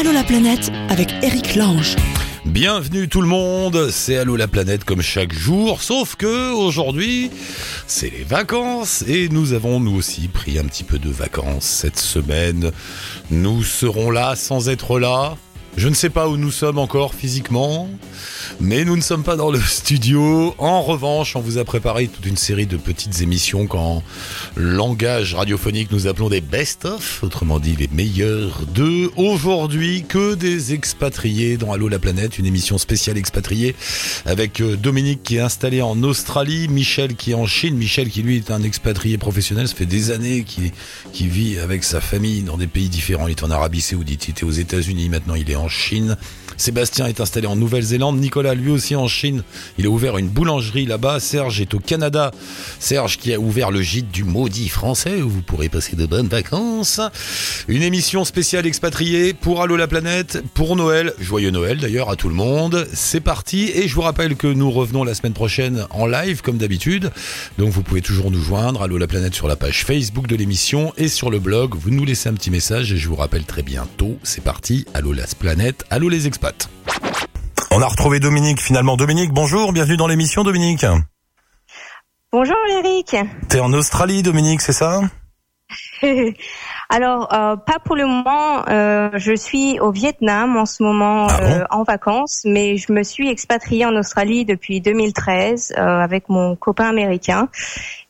Allô la planète avec Eric Lange. Bienvenue tout le monde, c'est Allô la planète comme chaque jour, sauf que aujourd'hui c'est les vacances et nous avons nous aussi pris un petit peu de vacances cette semaine. Nous serons là sans être là. Je ne sais pas où nous sommes encore physiquement, mais nous ne sommes pas dans le studio. En revanche, on vous a préparé toute une série de petites émissions qu'en langage radiophonique nous appelons des best-of, autrement dit les meilleurs de aujourd'hui que des expatriés dans Allo la planète, une émission spéciale expatriée avec euh, Dominique qui est installé en Australie, Michel qui est en Chine, Michel qui lui est un expatrié professionnel, ça fait des années qu'il qui vit avec sa famille dans des pays différents, il est en Arabie Saoudite, il était aux États-Unis, maintenant il est en Chine. Sébastien est installé en Nouvelle-Zélande. Nicolas, lui aussi en Chine. Il a ouvert une boulangerie là-bas. Serge est au Canada. Serge qui a ouvert le gîte du maudit français où vous pourrez passer de bonnes vacances. Une émission spéciale expatriée pour Allo la planète, pour Noël. Joyeux Noël d'ailleurs à tout le monde. C'est parti. Et je vous rappelle que nous revenons la semaine prochaine en live comme d'habitude. Donc vous pouvez toujours nous joindre. Allo la planète sur la page Facebook de l'émission et sur le blog. Vous nous laissez un petit message et je vous rappelle très bientôt. C'est parti. Allo la planète. Allo les expats. On a retrouvé Dominique finalement. Dominique, bonjour, bienvenue dans l'émission Dominique. Bonjour Eric. T'es en Australie Dominique, c'est ça? Alors, euh, pas pour le moment. Euh, je suis au Vietnam en ce moment Ah bon euh, en vacances, mais je me suis expatriée en Australie depuis 2013 euh, avec mon copain américain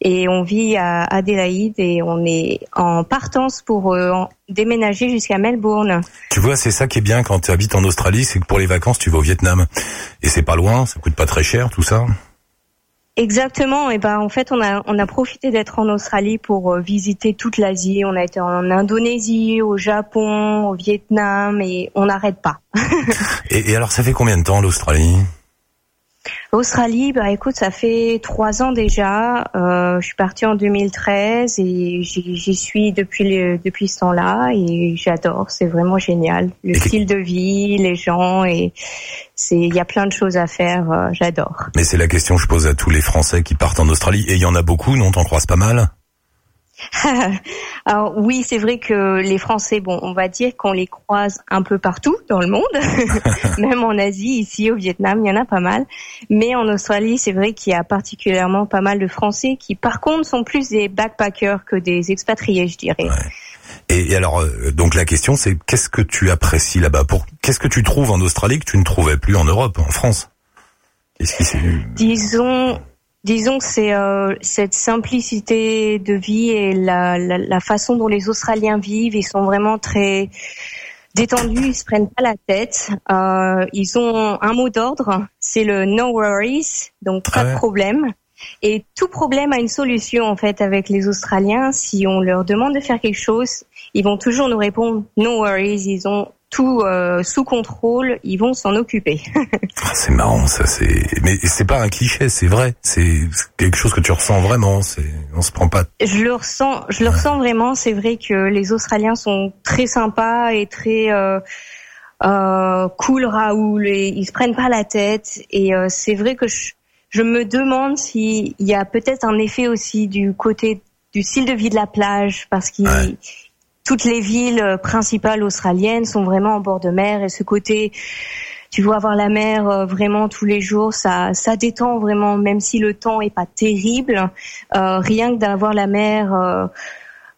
et on vit à Adélaïde et on est en partance pour euh, déménager jusqu'à Melbourne. Tu vois, c'est ça qui est bien quand tu habites en Australie, c'est que pour les vacances, tu vas au Vietnam. Et c'est pas loin, ça coûte pas très cher tout ça. Exactement. Et ben en fait, on a on a profité d'être en Australie pour euh, visiter toute l'Asie. On a été en Indonésie, au Japon, au Vietnam et on n'arrête pas. Et, et alors ça fait combien de temps l'Australie? Australie, bah écoute, ça fait trois ans déjà. Euh, je suis partie en 2013 et j'y suis depuis le, depuis ce temps-là et j'adore. C'est vraiment génial. Le Et style de vie, les gens et c'est il y a plein de choses à faire. euh, j'adore. Mais c'est la question que je pose à tous les Français qui partent en Australie. Et il y en a beaucoup, non T'en croises pas mal? Alors oui, c'est vrai que les Français, bon, on va dire qu'on les croise un peu partout dans le monde, même en Asie, ici au Vietnam, il y en a pas mal. Mais en Australie, c'est vrai qu'il y a particulièrement pas mal de Français qui, par contre, sont plus des backpackers que des expatriés, je dirais. et, et alors, euh, donc la question c'est qu'est-ce que tu apprécies là-bas Pour Qu'est-ce que tu trouves en Australie que tu ne trouvais plus en Europe, en France? Disons, disons que c'est euh, cette simplicité de vie et la, la, la façon dont les Australiens vivent. Ils sont vraiment très détendus, ils se prennent pas la tête. Euh, ils ont un mot d'ordre, c'est le no worries, donc pas Ah ouais. de problème. Et tout problème a une solution en fait avec les Australiens. Si on leur demande de faire quelque chose, ils vont toujours nous répondre no worries. Ils ont tout euh, sous contrôle, ils vont s'en occuper. Ah, C'est marrant, ça. C'est mais c'est pas un cliché, c'est vrai. C'est quelque chose que tu ressens vraiment. C'est on se prend pas. Je le ressens, je le ressens vraiment. C'est vrai que les Australiens sont très sympas et très euh, euh, cool, Raoul, et ils se prennent pas la tête. Et euh, c'est vrai que je, je me demande s'il y a peut-être un effet aussi du côté du style de vie de la plage, parce Ouais. Toutes les villes euh, principales australiennes sont vraiment en bord de mer, et ce côté tu vois avoir la mer euh, vraiment tous les jours, ça, ça détend vraiment, même si le temps est pas terrible. Euh, rien que d'avoir la mer.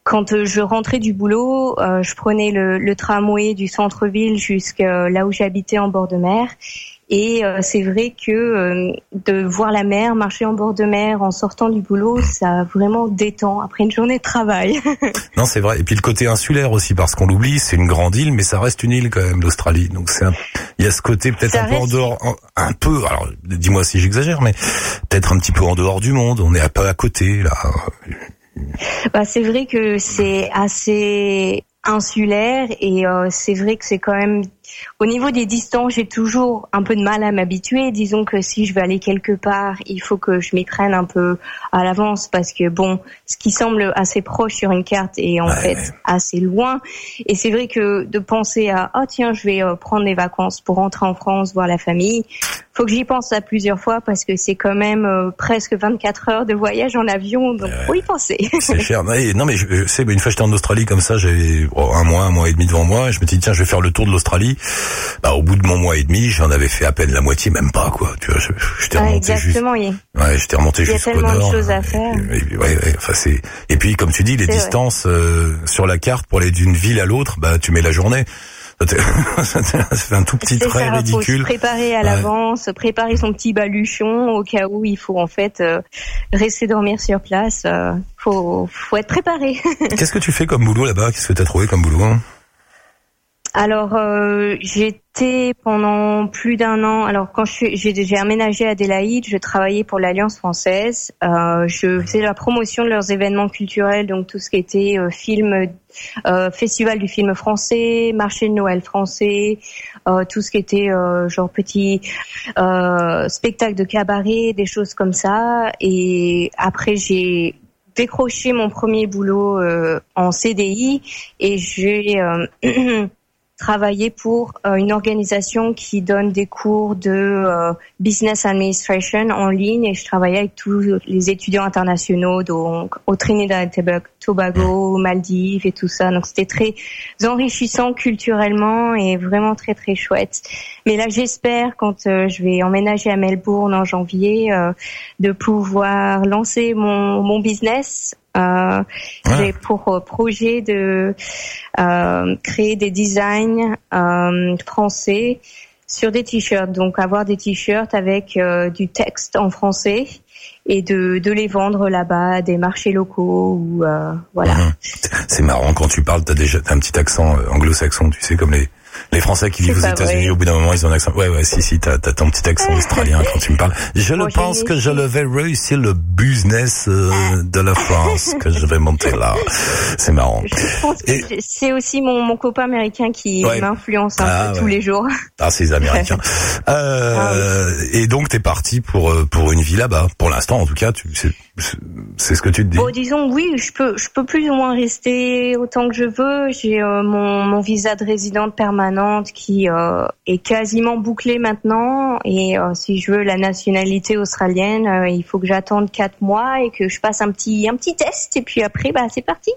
Quand euh, je rentrais du boulot, euh, je prenais le, le tramway du centre-ville jusqu'à là où j'habitais en bord de mer. Et euh, c'est vrai que euh, de voir la mer, marcher en bord de mer en sortant du boulot, ça vraiment détend après une journée de travail. Non, c'est vrai. Et puis le côté insulaire aussi, parce qu'on l'oublie, c'est une grande île, mais ça reste une île quand même, l'Australie. Donc c'est un... il y a ce côté peut-être un peu en dehors, un, un peu. Alors dis-moi si j'exagère, mais peut-être un petit peu en dehors du monde. On est un peu à côté là. Bah, c'est vrai que c'est assez insulaire et euh, c'est vrai que c'est quand même au niveau des distances, j'ai toujours un peu de mal à m'habituer. Disons que si je vais aller quelque part, il faut que je m'y prenne un peu à l'avance parce que bon, ce qui semble assez proche sur une carte est en fait assez loin. Et c'est vrai que de penser à oh tiens, je vais euh, prendre des vacances pour rentrer en France voir la famille, faut que j'y pense à plusieurs fois parce que c'est quand même euh, presque 24 heures de voyage en avion, donc faut y penser. C'est cher. Non mais je sais, une fois j'étais en Australie comme ça, j'avais oh, un mois, un mois et demi devant moi, et je me dit tiens, je vais faire le tour de l'Australie. Bah, au bout de mon mois et demi, j'en avais fait à peine la moitié, même pas quoi. Tu vois, j'étais ah, remonté exactement, juste. Ouais, j'étais remonté jusqu'au nord. Il y a tellement de choses à faire. Et, ouais, ouais, enfin c'est. Et puis comme tu dis, les distances euh, sur la carte pour aller d'une ville à l'autre, bah tu mets la journée. C'est un tout petit trait ridicule. Faut se préparer à l'avance, préparer son petit baluchon au cas où il faut en fait euh, rester dormir sur place. Euh, faut, faut être préparé. Qu'est-ce que tu fais comme boulot là-bas? Qu'est-ce que tu as trouvé comme boulot? hein alors, euh, j'étais pendant plus d'un an. Alors, quand j'ai aménagé à Adélaïde, je travaillais pour l'Alliance française. Euh, je faisais la promotion de leurs événements culturels, donc tout ce qui était euh, film, euh, festival du film français, marché de Noël français, euh, tout ce qui était euh, genre petit spectacle de cabaret, des choses comme ça. Et après, j'ai décroché mon premier boulot en CDI et j'ai travailler pour euh, une organisation qui donne des cours de euh, business administration en ligne et je travaillais avec tous les étudiants internationaux donc au Trinidad et Tobago, Maldives et tout ça. Donc c'était très enrichissant culturellement et vraiment très très chouette. Mais là j'espère quand euh, je vais emménager à Melbourne en janvier de pouvoir lancer mon, mon business euh, J'ai pour euh, projet de euh, créer des designs euh, français sur des t-shirts. Donc avoir des t-shirts avec euh, du texte en français et de, de les vendre là-bas des marchés locaux ou voilà. Mmh. C'est marrant quand tu parles, t'as déjà as un petit accent anglo-saxon, tu sais comme les les Français qui vivent aux États-Unis, au bout d'un moment, ils ont un accent. Ouais, ouais, si, si, t'as, t'as ton petit accent australien quand tu me parles. Je le pense que je le vais réussir le business euh, de la France que je vais monter là. C'est marrant. Je pense que c'est aussi mon, mon copain américain qui m'influence un ah, peu tous les jours. Ah, c'est les Américains. euh, ah, Et donc, t'es parti pour euh, pour une vie là-bas. Pour l'instant, en tout cas, tu c'est, c'est ce que tu te dis. Bon, disons oui, je peux je peux plus ou moins rester autant que je veux. J'ai euh, mon mon visa de résidente permanente qui euh, est quasiment bouclée maintenant. Et euh, si je veux la nationalité australienne, il faut que j'attende quatre mois et que je passe un petit un petit test. Et puis après, bah c'est parti.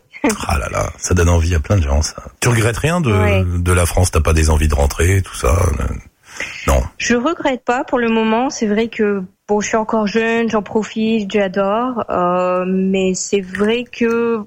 ah là là, ça donne envie à plein de gens. Ça. Tu regrettes rien de de la France? T'as pas des envies de rentrer, tout ça Non. Je regrette pas pour le moment. C'est vrai que bon, je suis encore jeune, j'en profite, j'adore. mais c'est vrai que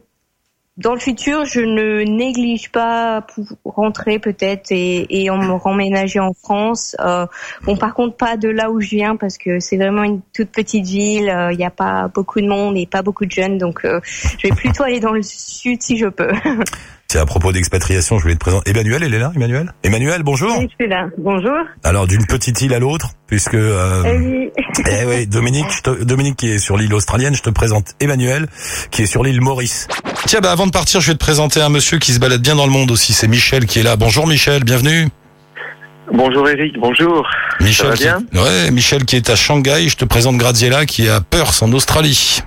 dans le futur, je ne néglige pas pour rentrer peut-être et, et en me remménager en France. Euh, bon, par contre, pas de là où je viens parce que c'est vraiment une toute petite ville. Euh, il n'y a pas beaucoup de monde et pas beaucoup de jeunes, donc euh, je vais plutôt aller dans le sud si je peux. C'est à propos d'expatriation, je voulais te présenter. Emmanuel, elle est là, Emmanuel? Emmanuel, bonjour. Oui, je suis là. Bonjour. Alors, d'une petite île à l'autre, puisque... Euh, eh oui. eh oui, Dominique, Dominique qui est sur l'île australienne, je te présente Emmanuel, qui est sur l'île Maurice. Tiens, bah avant de partir, je vais te présenter un monsieur qui se balade bien dans le monde aussi. C'est Michel qui est là. Bonjour Michel, bienvenue. Bonjour Eric, bonjour. Michel, Ça va bien? Ouais, Michel qui est à Shanghai. Je te présente Graziella qui est à Perth en Australie.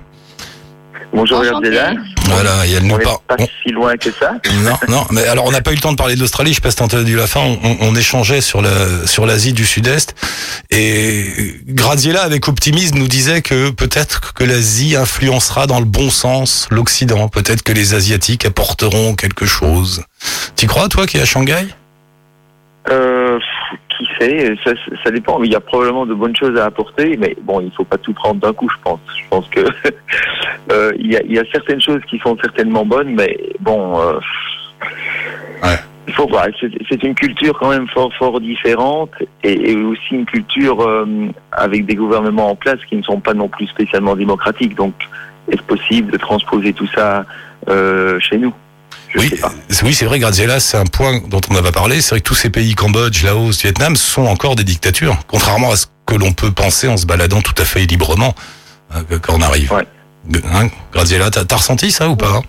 Bonjour Gardella. Voilà, et elle nous parle. Pas si loin que ça. Non, non, mais alors on n'a pas eu le temps de parler de l'Australie. Je sais pas si t'as entendu la fin. On, on, échangeait sur la sur l'Asie du Sud-Est et Graziella avec optimisme nous disait que peut-être que l'Asie influencera dans le bon sens l'Occident. Peut-être que les Asiatiques apporteront quelque chose. Tu crois toi qui es à Shanghai? Euh, qui sait, ça, ça, dépend. Il y a probablement de bonnes choses à apporter, mais bon, il faut pas tout prendre d'un coup, je pense. Je pense que euh, il, y a, il, y a, certaines choses qui sont certainement bonnes, mais bon, euh, ouais. il faut voir. C'est une culture quand même fort, fort différente, et, et aussi une culture euh, avec des gouvernements en place qui ne sont pas non plus spécialement démocratiques. Donc, est-ce possible de transposer tout ça chez nous? Oui, oui, c'est vrai, Graziella, c'est un point dont on n'a pas parlé. C'est vrai que tous ces pays, Cambodge, Laos, Vietnam, sont encore des dictatures, contrairement à ce que l'on peut penser en se baladant tout à fait librement hein, quand on arrive. Ouais. Hein, Graziella, t'as as ressenti ça ou pas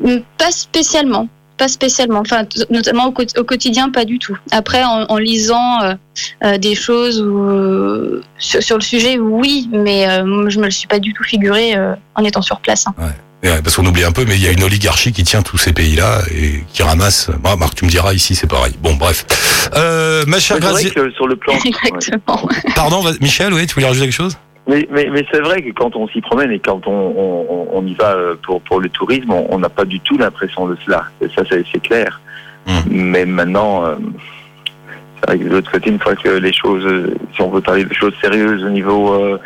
mm, Pas spécialement. pas spécialement. Enfin, notamment au, quot- au quotidien, pas du tout. Après, en, en lisant euh, euh, des choses euh, sur, sur le sujet, oui, mais euh, je me le suis pas du tout figuré euh, en étant sur place. hein. Ouais, parce qu'on oublie un peu, mais il y a une oligarchie qui tient tous ces pays-là et qui ramasse. Bah, Marc, tu me diras ici, c'est pareil. Bon, bref. Euh, ma chère Grazie- que sur le plan. Exactement. Pardon, Michel, oui, tu voulais rajouter quelque chose? Mais, mais, mais c'est vrai que quand on s'y promène et quand on, on, on y va euh, pour, pour le tourisme, on n'a pas du tout l'impression de cela. Et ça, c'est c'est clair. Mm. Mais maintenant, euh, c'est vrai que de l'autre côté, une fois que les choses, si on veut parler de choses sérieuses au niveau euh,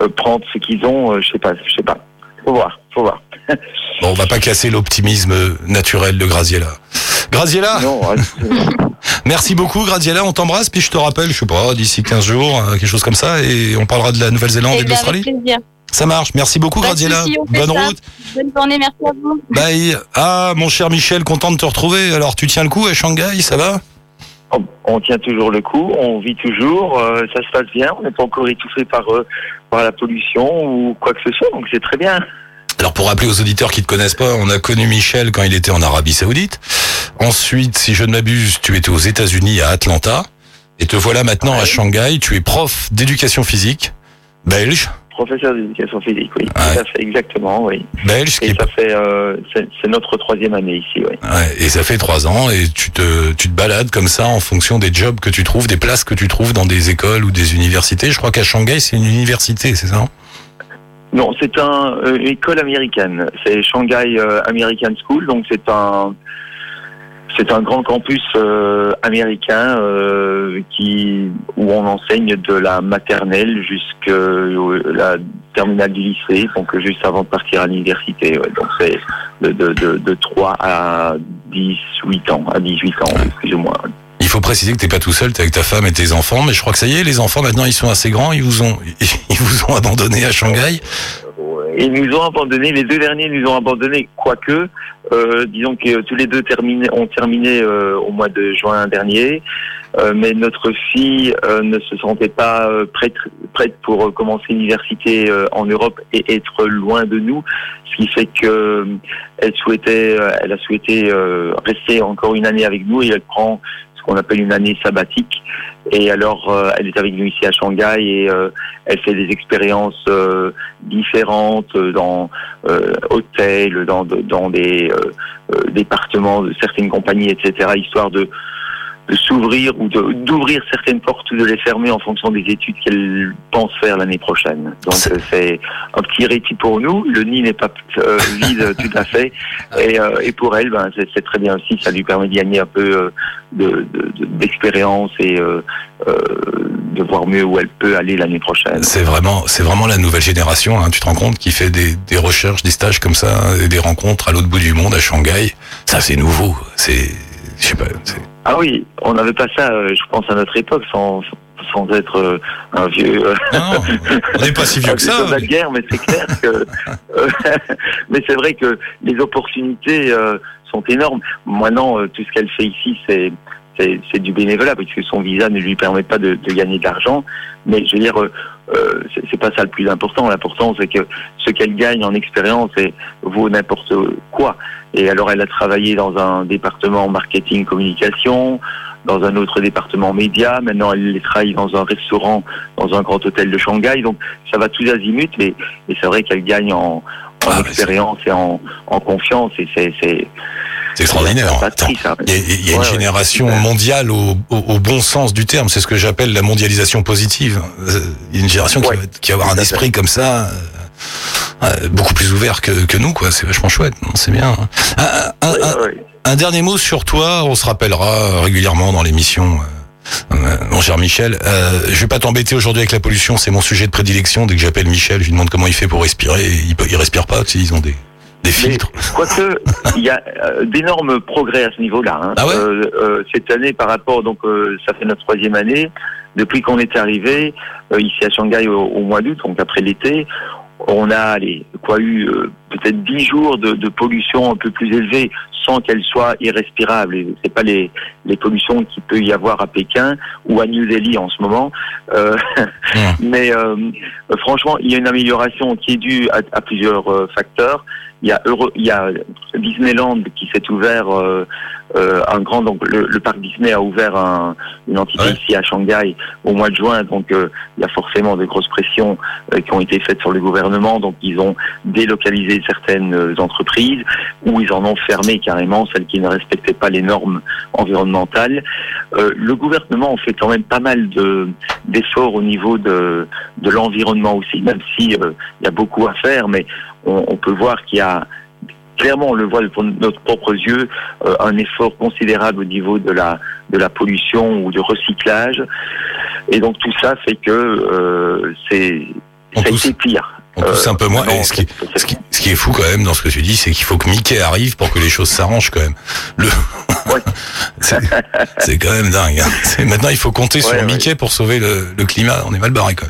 euh, prendre ce qu'ils ont, euh, je sais pas, je sais pas. Faut voir, faut voir. Bon, on va pas casser l'optimisme naturel de Graziella. Graziella, Non, merci beaucoup Graziella, on t'embrasse, puis je te rappelle, je sais pas, d'ici 15 jours, euh, quelque chose comme ça, et on parlera de la Nouvelle-Zélande et, Eh de bien, avec l'Australie. Ça marche, merci beaucoup Pas Graziella. Bonne ça. route. Bonne journée, merci à vous. Bye. Ah, mon cher Michel, content de te retrouver. Alors, tu tiens le coup à Shanghai, ça va? On, on tient toujours le coup, on vit toujours, euh, ça se passe bien, on n'est pas encore étouffé par, euh, par la pollution ou quoi que ce soit, donc c'est très bien. Alors pour rappeler aux auditeurs qui ne te connaissent pas, on a connu Michel quand il était en Arabie Saoudite. Ensuite, si je ne m'abuse, tu étais aux États-Unis à Atlanta. Et te voilà maintenant à Shanghai. Tu es prof d'éducation physique, belge. Professeur d'éducation physique, oui, Ouais. à fait, exactement, oui. Belge, qui Et ça fait, euh, c'est notre troisième année ici, oui. Ouais, et ça fait trois ans et tu te, tu te balades comme ça en fonction des jobs que tu trouves, des places que tu trouves dans des écoles ou des universités. Je crois qu'à Shanghai, c'est une université, c'est ça hein? Non, c'est un, euh, une école américaine. C'est Shanghai euh, American School, donc c'est un, c'est un grand campus euh, américain euh, qui où on enseigne de la maternelle jusqu'à la terminale du lycée, donc juste avant de partir à l'université. ouais. Donc c'est de, de, de, de 3 à 18 ans, à 18 ans, plus ou moins. Il faut préciser que t'es pas tout seul, t'es avec ta femme et tes enfants, mais je crois que ça y est, les enfants maintenant ils sont assez grands, ils vous ont, ils vous ont abandonné à Shanghai. Ils nous ont abandonnés, les deux derniers nous ont abandonnés, quoique, euh, disons que tous les deux ont terminé euh, au mois de juin dernier, Euh, mais notre fille euh, ne se sentait pas euh, prête, prête pour euh, commencer l'université en Europe et être loin de nous, ce qui fait que elle souhaitait, elle a souhaité rester encore une année avec nous et elle prend ce qu'on appelle une année sabbatique. Et alors, euh, elle est avec nous ici à Shanghai et euh, elle fait des expériences euh, différentes dans euh, hôtels, dans, dans des euh, euh, départements de certaines compagnies, etc., histoire de, de s'ouvrir ou d'ouvrir certaines portes ou de les fermer en fonction des études qu'elle pense faire l'année prochaine. Donc C'est- euh, un petit récit pour nous. Le nid n'est pas euh, vide tout à fait. Et, euh, et pour elle, ben, c'est très bien aussi. Ça lui permet de gagner un peu euh, de- de- de- d'expérience et de voir mieux où elle peut aller l'année prochaine. C'est vraiment, c'est vraiment la nouvelle génération, hein, tu te rends compte, qui fait des, des recherches, des stages comme ça, hein, et des rencontres à l'autre bout du monde, à Shanghai. Ça, c'est nouveau. C'est, je sais pas, Ah oui, on n'avait pas ça, euh, je pense, à notre époque, sans, sans être euh, un vieux. euh, non, on n'est pas si vieux que ça. de la guerre, mais c'est clair que. euh, mais c'est vrai que les opportunités euh, sont énormes. Maintenant, euh, tout ce qu'elle fait ici, c'est c'est du bénévolat, puisque son visa ne lui permet pas de, de gagner de l'argent. Mais je veux dire, euh, c'est pas ça le plus important. L'important, c'est que ce qu'elle gagne en expérience vaut n'importe quoi. Et alors, elle a travaillé dans un département marketing communication, dans un autre département média. Maintenant, elle travaille dans un restaurant, dans un grand hôtel de Shanghai. Donc, ça va tous azimuts. Et, et c'est vrai qu'elle gagne en, en Ah, mais expérience et en, en confiance. Et c'est c'est extraordinaire. Il y a, il y a une Ouais, génération mondiale au, au, au bon sens du terme. C'est ce que j'appelle la mondialisation positive. Euh, Il y a une génération qui, va, être- qui va avoir un esprit comme ça, euh, euh, beaucoup plus ouvert que, que nous, quoi. C'est vachement chouette. C'est bien. hein. Un, un- Ouais, un- ouais. un dernier mot sur toi. On se rappellera régulièrement dans l'émission. euh, mon cher Michel, euh, je vais pas t'embêter aujourd'hui avec la pollution, c'est mon sujet de prédilection. Dès que j'appelle Michel, je lui demande comment il fait pour respirer. Il, peut- il respire pas, tu sais, ils ont des, des filtres. Quoique, il y a euh, d'énormes progrès à ce niveau-là. hein. Ah ouais Euh, euh, cette année, par rapport, donc euh, ça fait notre troisième année, depuis qu'on est arrivé euh, ici à Shanghai au, au mois d'août, donc après l'été, on a allez, quoi eu euh, peut-être dix jours de, de pollution un peu plus élevée sans qu'elle soit irrespirable. C'est pas les, les pollutions qu'il peut y avoir à Pékin ou à New Delhi en ce moment. Euh, mais euh, franchement, il y a une amélioration qui est due à, à plusieurs euh, facteurs. il y a, Euro, il y a Disneyland qui s'est ouvert un grand donc le, le, parc Disney a ouvert un, une entité Ouais. ici à Shanghai au mois de juin donc il y a forcément des grosses pressions qui ont été faites sur le gouvernement donc ils ont délocalisé certaines euh, entreprises ou ils en ont fermé carrément celles qui ne respectaient pas les normes environnementales Euh, le gouvernement fait quand même pas mal de d'efforts au niveau de de l'environnement aussi même si euh, il y a beaucoup à faire mais on, on peut voir qu'il y a clairement, on le voit de notre propres yeux, euh, un effort considérable au niveau de la de la pollution ou du recyclage. Et donc tout ça fait que euh, c'est On ça a été pire. On un peu moins. non, Et ce, qui, c'est- c'est- ce, qui, ce qui est fou quand même dans ce que tu dis, c'est qu'il faut que Mickey arrive pour que les choses s'arrangent quand même. Le... C'est quand même dingue. hein. Maintenant, il faut compter sur Ouais. Mickey pour sauver le, le climat. On est mal barré quoi.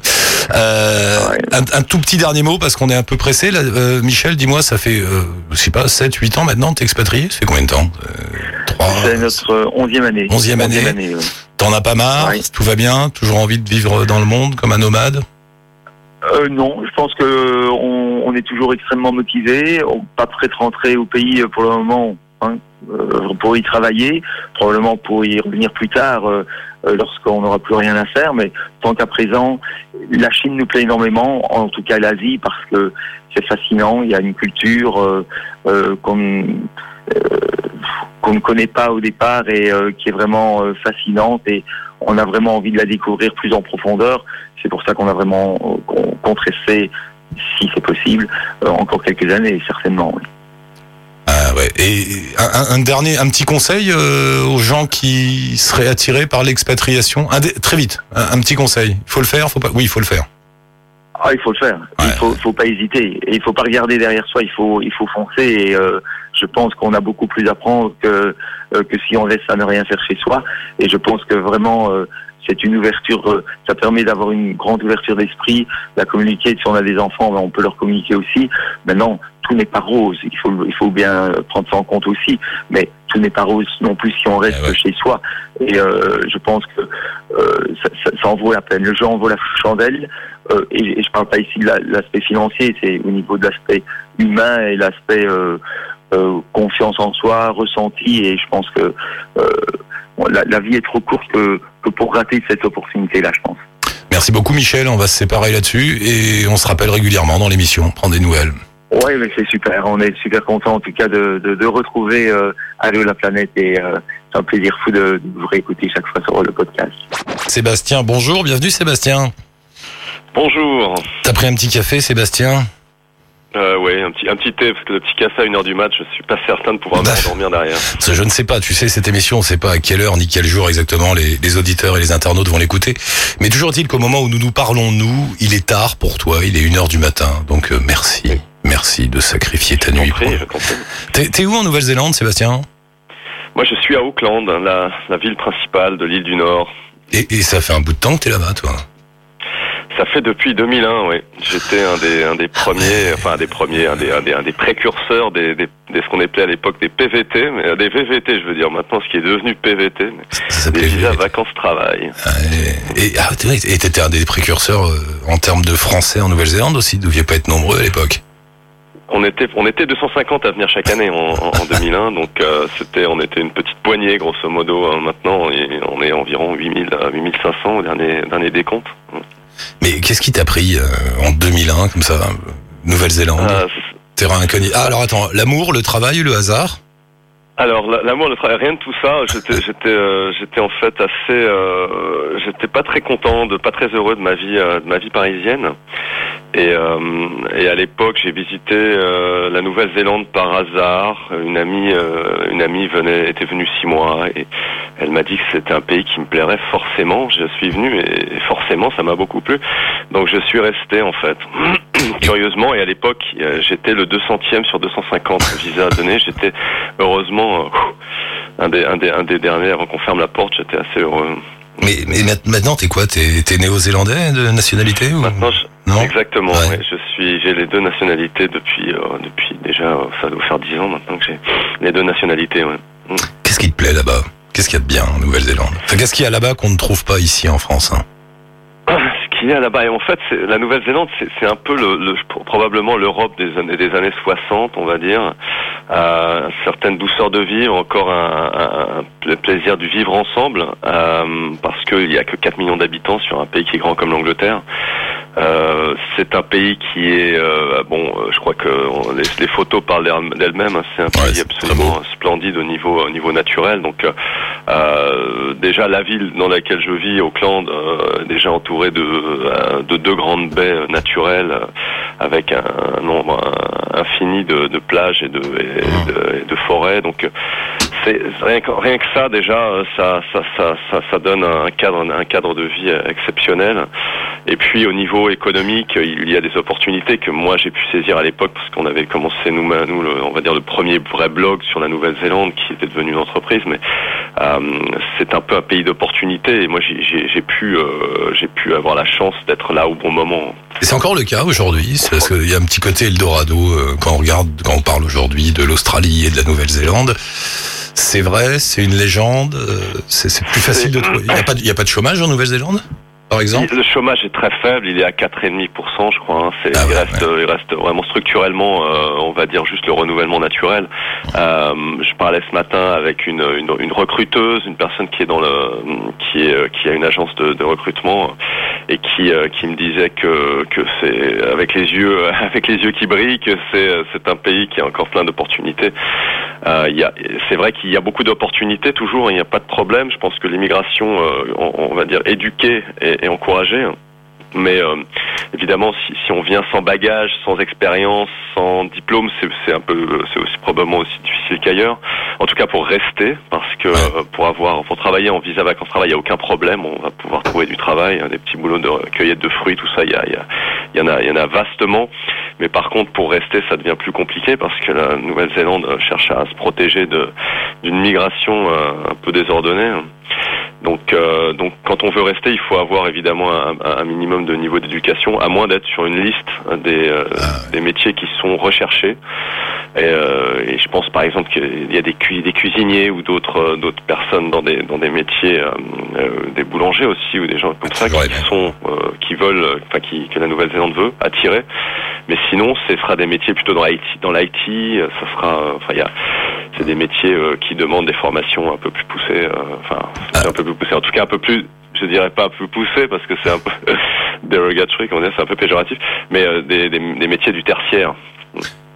Euh, Ouais. un, un tout petit dernier mot parce qu'on est un peu pressé. Là, euh, Michel, dis-moi, ça fait, euh, je sais pas, 7, 8 ans maintenant, t'es expatrié? Ça fait combien de temps? Euh, Trois. c'est notre onzième année. Onzième année. ouais. T'en as pas marre? Tout va bien? Toujours envie de vivre dans le monde comme un nomade? Euh, non, je pense que on, on est toujours extrêmement motivé. On pas prêt de rentrer au pays pour le moment hein, euh, pour y travailler, probablement pour y revenir plus tard euh, euh, lorsqu'on n'aura plus rien à faire. Mais tant qu'à présent, la Chine nous plaît énormément, en tout cas l'Asie, parce que c'est fascinant. Il y a une culture euh, euh, qu'on euh, ne connaît pas au départ et euh, qui est vraiment euh, fascinante et on a vraiment envie de la découvrir plus en profondeur. C'est pour ça qu'on a vraiment qu'on si c'est possible, euh, encore quelques années, certainement. oui. Ah ouais. Et un, dernier, un petit conseil euh, aux gens qui seraient attirés par l'expatriation. Très vite, un, un petit conseil. Il faut le faire, faut pas. Oui, il faut le faire. Ah, il faut le faire. Ouais. Il faut, faut pas hésiter. Et il faut pas regarder derrière soi. Il faut, il faut foncer. Et euh, je pense qu'on a beaucoup plus à prendre que euh, que si on laisse à ne rien faire chez soi. Et je pense que vraiment, euh, c'est une ouverture. euh, ça permet d'avoir une grande ouverture d'esprit, de communiquer. Si on a des enfants, ben, on peut leur communiquer aussi. Maintenant, tout n'est pas rose. Il faut, il faut bien prendre ça en compte aussi. Mais tout n'est pas rose non plus si on reste Eh ouais. chez soi. Et euh, je pense que euh, ça, ça, ça en vaut la peine. Le jeu en vaut la chandelle. Euh, et, et je parle pas ici de la- l'aspect financier, c'est au niveau de l'aspect humain et l'aspect euh, euh, confiance en soi, ressenti. Et je pense que la, la vie est trop courte que, que pour rater cette opportunité-là, je pense. Merci beaucoup, Michel. On va se séparer là-dessus et on se rappelle régulièrement dans l'émission. Prendre des nouvelles. Ouais, mais c'est super. On est super content en tout cas de, de, de retrouver euh, Allô la planète et euh, c'est un plaisir fou de, de vous réécouter chaque fois sur le podcast. Sébastien, bonjour. Bienvenue, Sébastien. Bonjour. T'as pris un petit café, Sébastien Euh, ouais, un petit, un petit thé, parce que le petit café à une heure du match, je suis pas certain de pouvoir Bah. m'endormir derrière. Je ne sais pas, tu sais, cette émission, on sait pas à quelle heure ni quel jour exactement les, les auditeurs et les internautes vont l'écouter. Mais toujours est-il qu'au moment où nous nous parlons, nous, il est tard pour toi, il est une heure du matin. Donc euh, merci, merci de sacrifier ta Je nuit. pour-. T'es t'es où en Nouvelle-Zélande, Sébastien Moi, je suis à Auckland, la, la ville principale de l'île du Nord. et, et ça fait un bout de temps que t'es là-bas, toi. Ça fait depuis 2001, oui. J'étais un des, un des premiers, enfin un des premiers, un des, un des, un des précurseurs des, des, des- ce qu'on appelait à l'époque des PVT, mais euh, des VVT, je veux dire maintenant, ce qui est devenu PVT, mais des visas vacances-travail. Ah, Et ah, t'étais un des précurseurs euh, en termes de français en Nouvelle-Zélande aussi. Vous deviez pas être nombreux à l'époque. On était, on était 250 à venir chaque année en, en, en 2001, donc euh, c'était, on était une petite poignée grosso modo. hein. Maintenant, on est, on est environ 8000, à 8500 au dernier, dernier décompte. Mais qu'est-ce qui t'a pris euh, en 2001 comme ça, euh, Nouvelle-Zélande, Ah, terrain inconnu? Ah alors attends, l'amour, le travail, le hasard? Alors la- l'amour, le travail, rien de tout ça. J'étais, j'étais, euh, j'étais en fait assez, euh, j'étais pas très content, de pas très heureux de ma vie, euh, de ma vie parisienne. Et, euh, et à l'époque, j'ai visité euh, la Nouvelle-Zélande par hasard. Une amie, euh, une amie venait, était venue six mois et elle m'a dit que c'était un pays qui me plairait forcément. Je suis venu et forcément, ça m'a beaucoup plu. Donc je suis resté en fait. Curieusement, et à l'époque, euh, j'étais le 200e sur 250 visas à donner. J'étais heureusement euh, un, des, un, des, un des derniers avant qu'on ferme la porte. J'étais assez heureux. Mais, maintenant, t'es quoi? T'es t'es néo-zélandais de nationalité ou... Maintenant, je- Non? exactement. Ouais. ouais, je suis, j'ai les deux nationalités depuis, euh, depuis déjà, ça doit faire 10 ans maintenant que j'ai les deux nationalités. Ouais. Qu'est-ce qui te plaît là-bas? Qu'est-ce qu'il y a de bien en Nouvelle-Zélande? Enfin, Qu'est-ce qu'il y a là-bas qu'on ne trouve pas ici en France hein? Et en fait, la Nouvelle-Zélande, c'est un peu le, le- probablement l'Europe des années, des années 60, on va dire. Euh, certaines douceurs de vivre, encore un, un- un pla- plaisir du vivre ensemble, euh, parce qu'il n'y a que 4 millions d'habitants sur un pays qui est grand comme l'Angleterre. Euh, c'est un pays qui est euh, bon. euh, Je crois que on- les, les photos parlent d'elles- d'elles-mêmes. hein. C'est un Ouais, pays absolument splendide au niveau au niveau naturel. Donc euh, euh, déjà la ville dans laquelle je vis, Auckland, euh, déjà entourée de de deux grandes baies naturelles avec un, un nombre infini de, de plages et de, et de, et de forêts. Donc c'est rien que, rien que ça déjà, euh, ça ça, ça ça donne un cadre un cadre de vie euh, exceptionnel. Et puis au niveau économique, il y a des opportunités que moi j'ai pu saisir à l'époque parce qu'on avait commencé nous, nous le- on va dire le premier vrai blog sur la Nouvelle-Zélande qui était devenu une entreprise, mais euh, c'est un peu un pays d'opportunités et moi j'ai- pu euh, j'ai pu avoir la chance d'être là au bon moment. C'est encore le cas aujourd'hui, c'est parce qu'il y a un petit côté Eldorado euh, quand on regarde, quand on parle aujourd'hui de l'Australie et de la Nouvelle-Zélande. C'est vrai, c'est une légende, euh, c'est plus facile de trouver. Il n'y a pas de chômage en Nouvelle-Zélande, par exemple Le chômage est très faible, il est à 4,5%, je crois. hein. C'est, Ah il, ouais, reste, il reste vraiment structurellement, euh, on va dire juste le renouvellement naturel. Euh, je parlais ce matin avec une, une, une recruteuse, une personne qui est dans le, qui est, qui a une agence de, de recrutement et qui, euh, qui me disait que, que c'est avec les yeux, avec les yeux qui brillent, que c'est, c'est un pays qui a encore plein d'opportunités. Euh, c'est vrai qu'il y a beaucoup d'opportunités toujours, il n'y a pas de problème. Je pense que l'immigration, euh, on, va dire éduquée et, et encouragée. Mais euh, évidemment, si, si on vient sans bagage, sans expérience, sans diplôme, c'est, un peu, c'est aussi probablement aussi difficile qu'ailleurs. En tout cas, pour rester, parce que euh, pour avoir, pour travailler en visa vacances travail, il n'y a aucun problème. On va pouvoir trouver du travail, hein, des petits boulots de cueillette de fruits, tout ça, il y a, y a, y en a, y en a vastement. Mais par contre, pour rester, ça devient plus compliqué parce que la Nouvelle-Zélande euh, cherche à se protéger de d'une migration euh, un peu désordonnée. Donc, euh, donc, quand on veut rester, il faut avoir évidemment un, un minimum de niveau d'éducation, à moins d'être sur une liste des, euh, des métiers qui sont recherchés. Et, euh, et je pense par exemple qu'il y a des, cu- des cuisiniers ou d'autres d'autres personnes dans des dans des métiers, des boulangers aussi ou des gens comme ça qui sont qui veulent, enfin qui que la Nouvelle-Zélande veut attirer. Mais sinon, ce sera des métiers plutôt dans l'IT. Dans l'IT, ça sera, enfin il y a c'est des métiers qui demandent des formations un peu plus poussées, enfin c'est un peu plus poussées, en tout cas un peu plus, je dirais pas un peu poussées parce que c'est un peu dérogatory, comment dire, c'est un peu péjoratif, mais euh, des, des, des métiers du tertiaire.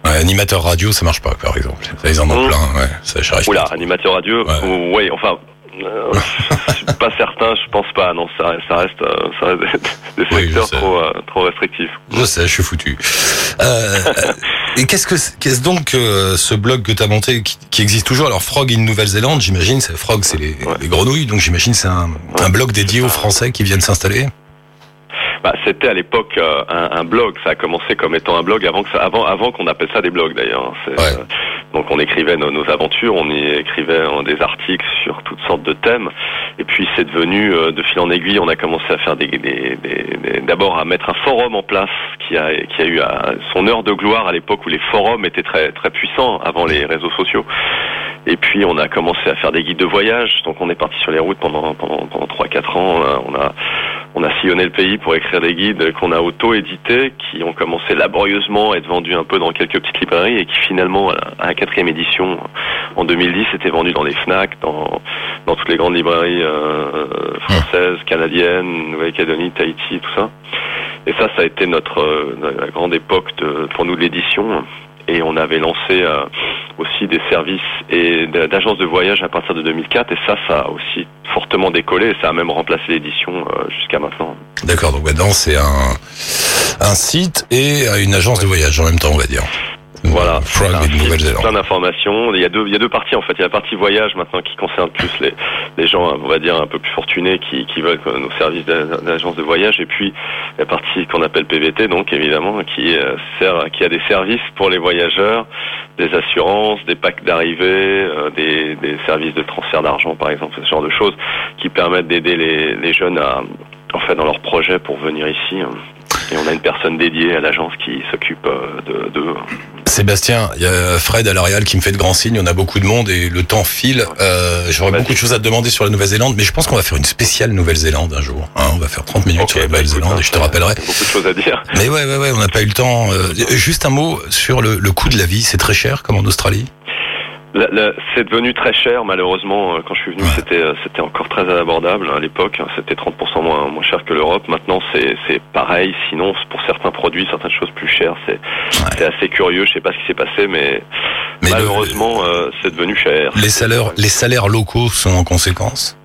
Ouais, animateur radio, ça marche pas, par exemple. Ça, ils en ont Mmh. plein, ouais. Ça, Oula, pas. animateur radio, ou- ouais, enfin. euh, je suis pas certain, je pense pas. Non, ça, reste- ça reste, euh, ça reste des secteurs trop, euh, trop restrictifs. Je sais, je suis foutu. Euh, et qu'est-ce que qu'est-ce donc euh, ce blog que tu as monté qui, qui existe toujours? Alors Frog in Nouvelle-Zélande, j'imagine, c'est Frog, c'est les, les grenouilles, donc j'imagine c'est un, un blog dédié aux Français qui viennent s'installer. Bah, c'était à l'époque euh, un, un blog. Ça a commencé comme étant un blog avant que ça, avant, avant qu'on appelle ça des blogs d'ailleurs. C'est, euh, donc on écrivait nos, nos aventures, on y écrivait euh, des articles sur toutes sortes de thèmes. Et puis c'est devenu de fil en aiguille. On a commencé à faire des- d'abord à mettre un forum en place qui a, qui a eu à- son heure de gloire à l'époque où les forums étaient très, très puissants avant les réseaux sociaux. Et puis on a commencé à faire des guides de voyage. Donc on est parti sur les routes pendant pendant pendant trois quatre ans. On a on a sillonné le pays pour écrire des guides qu'on a auto-édités, qui ont commencé laborieusement à être vendus un peu dans quelques petites librairies et qui finalement, à la quatrième édition, en 2010, étaient vendus dans les FNAC, dans, dans toutes les grandes librairies euh, françaises, canadiennes, Nouvelle-Calédonie, Tahiti, tout ça. Et ça, ça a été notre euh, la grande époque pour nous de l'édition. Et on avait lancé euh, aussi des services et d'agences de voyage à partir de 2004. Et ça, ça a aussi fortement décollé. Ça a même remplacé l'édition euh, jusqu'à maintenant. D'accord, donc maintenant c'est un, un site et une agence de voyage en même temps, on va dire. Voilà. Frog in site, Nouvelle-Zélande. Plein d'informations. Il y a deux, il y a deux parties en fait. Il y a la partie voyage maintenant qui concerne plus les, les gens, on va dire un peu plus fortunés qui, qui veulent euh, nos services d'a- d'agence de voyage. Et puis la partie qu'on appelle PVT, donc évidemment, qui euh, sert, qui a des services pour les voyageurs, des assurances, des packs d'arrivée, euh, des, des services de transfert d'argent par exemple, ce genre de choses qui permettent d'aider les, les jeunes à, en fait, dans leurs projets pour venir ici. Et on a une personne dédiée à l'agence qui s'occupe de, de Sébastien, il y a Fred à L'Oréal qui me fait de grands signes. On a beaucoup de monde et le temps file. Euh, J'aurais beaucoup de choses à te demander sur la Nouvelle-Zélande, mais je pense qu'on va faire une spéciale Nouvelle-Zélande un jour. hein. on va faire 30 minutes sur la bah, Nouvelle-Zélande et je te rappellerai. Beaucoup de choses à dire. Mais ouais, ouais, ouais, on n'a pas eu le temps. Euh, juste un mot sur le, le coût de la vie. C'est très cher comme en Australie? C'est devenu très cher malheureusement. Euh, Quand je suis venu, Ouais. c'était euh, c'était encore très abordable à l'époque. hein. C'était 30% moins moins cher que l'Europe. Maintenant, c'est c'est pareil. Sinon, pour certains produits, certaines choses plus chères, c'est c'est assez curieux. Je sais pas ce qui s'est passé, mais, Mais le- malheureusement, euh, c'est devenu cher. les salaires, les salaires locaux sont en conséquence?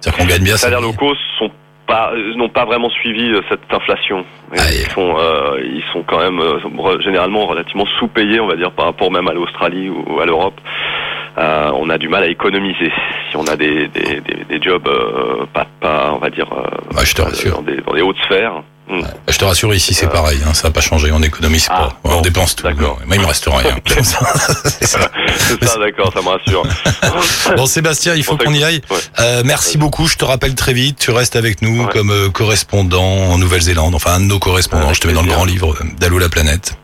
C'est-à-dire qu'on gagne bien Les sa salaires locaux sont pas n'ont pas vraiment suivi cette inflation. Ils sont euh, ils sont quand même euh, généralement relativement sous-payés, on va dire, par rapport même à l'Australie ou à l'Europe. Euh, on a du mal à économiser si on a des des, des, des jobs euh, pas pas on va dire Bah, je te rassure. dans des dans des hautes sphères. Hmm. Je te rassure, ici c'est Euh, pareil, hein, ça n'a pas changé, on n'économise Ah, pas, on dépense tout. Moi il me reste rien. C'est ça. Ça, d'accord, ça me rassure. Bon Sébastien, il faut qu'on y aille. Ouais. Euh, merci beaucoup, je te rappelle très vite, tu restes avec nous Ouais. comme euh, correspondant en Nouvelle-Zélande, enfin un de nos correspondants, je te mets dans le grand livre d'Allo la planète.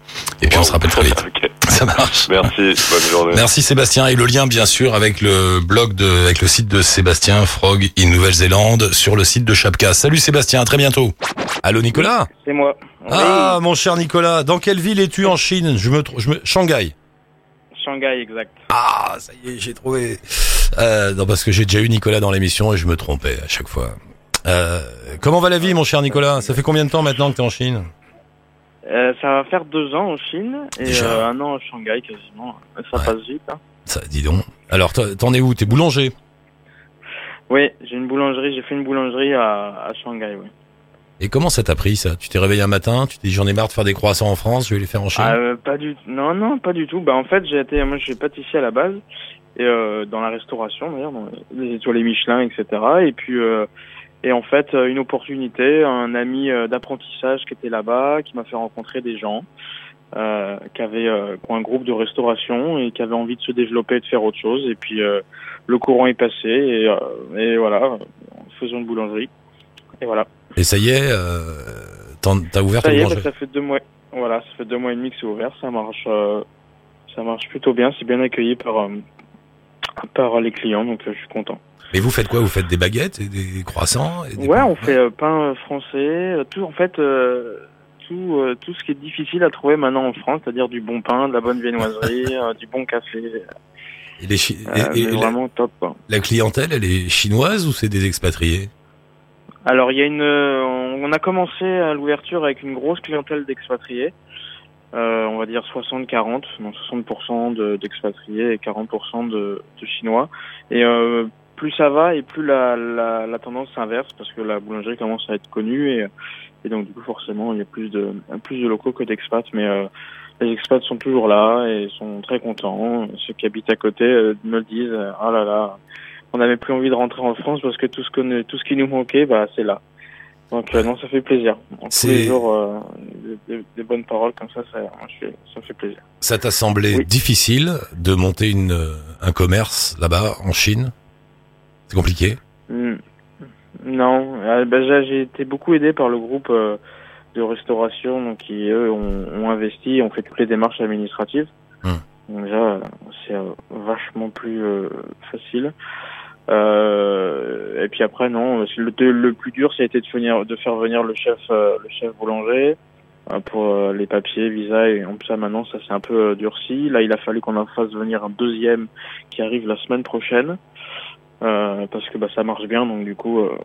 Et puis on se rappelle très vite. Ça marche. Merci, bonne journée. Merci Sébastien et le lien bien sûr avec le blog de avec le site de Sébastien Frog in Nouvelle-Zélande sur le site de Chapka. Salut Sébastien, à très bientôt. Allô Nicolas C'est moi. Ah mon cher Nicolas, dans quelle ville es-tu en Chine? Je me je me Shanghai. Shanghai, exact. Ah, ça y est, j'ai trouvé. Euh, non, parce que j'ai déjà eu Nicolas dans l'émission et je me trompais à chaque fois. Euh, comment va la vie, mon cher Nicolas? Ça fait combien de temps maintenant que tu es en Chine? Euh, ça va faire deux ans en Chine et Déjà. euh, un an à Shanghai quasiment. Ça Ouais. passe vite. Hein. Ça, dis donc. Alors, t'en es où? T'es boulanger? Oui, j'ai une boulangerie. J'ai fait une boulangerie à, à Shanghai. Oui. Et comment ça t'a pris ça? Tu t'es réveillé un matin, tu t'es dit j'en ai marre de faire des croissants en France, je vais les faire en Chine? Ah, euh, pas du. Non, non, pas du tout. Bah en fait, j'ai été. Moi, je suis pâtissier à la base et dans la restauration d'ailleurs, dans les étoiles Michelin, etc. Et puis. Et en fait, euh, une opportunité, un ami euh, d'apprentissage qui était là-bas, qui m'a fait rencontrer des gens euh, qui avaient euh, un groupe de restauration et qui avaient envie de se développer et de faire autre chose. Et puis euh, le courant est passé et, et voilà, faisons une boulangerie. Et voilà. Et ça y est, t'as ouvert Ça y est, bah, ça fait deux mois. Voilà, ça fait deux mois et demi que c'est ouvert. Ça marche, ça marche plutôt bien. C'est bien accueilli par par les clients, donc je suis content. Et vous faites quoi? Vous faites des baguettes et des croissants et des Ouais, on fait euh, pain euh, français, euh, tout en fait, euh, tout euh, tout ce qui est difficile à trouver maintenant en France, c'est-à-dire du bon pain, de la bonne viennoiserie, du bon café. Et, les chi- et- et mais la, vraiment top. Quoi. la clientèle, elle est chinoise ou c'est des expatriés? Alors il y a une, on a commencé à l'ouverture avec une grosse clientèle d'expatriés. Euh, on va dire 60-40, donc 60% de- d'expatriés et 40% de, de chinois. Et euh, plus ça va et plus la, la, la tendance s'inverse parce que la boulangerie commence à être connue et, et donc du coup forcément il y a plus de plus de locaux que d'expats. Mais euh, les expats sont toujours là et sont très contents. Ceux qui habitent à côté euh, me le disent. Ah là là, on n'avait plus envie de rentrer en France parce que tout ce que tout ce qui nous manquait, bah c'est là. Donc euh, non, ça fait plaisir. C'est- les jours, euh, des, des- bonnes paroles comme ça, ça, moi, je fais- ça me fait plaisir. Ça t'a semblé Oui. difficile de monter une, euh, un commerce là-bas en Chine? C'est compliqué Hmm. Non, euh, bah, j'ai été beaucoup aidé par le groupe euh, de restauration donc, qui, eux, ont, ont investi, ont fait toutes les démarches administratives. Hmm. Donc déjà, c'est euh, vachement plus euh, facile. Euh, et puis après, non, c'est le, le plus dur, ça a été de, venir, de faire venir le chef, le chef boulanger pour les papiers, visa, et en plus ça maintenant, ça s'est un peu durci. Là, il a fallu qu'on en fasse venir un deuxième qui arrive la semaine prochaine. Euh, parce que bah, ça marche bien, donc du coup, euh,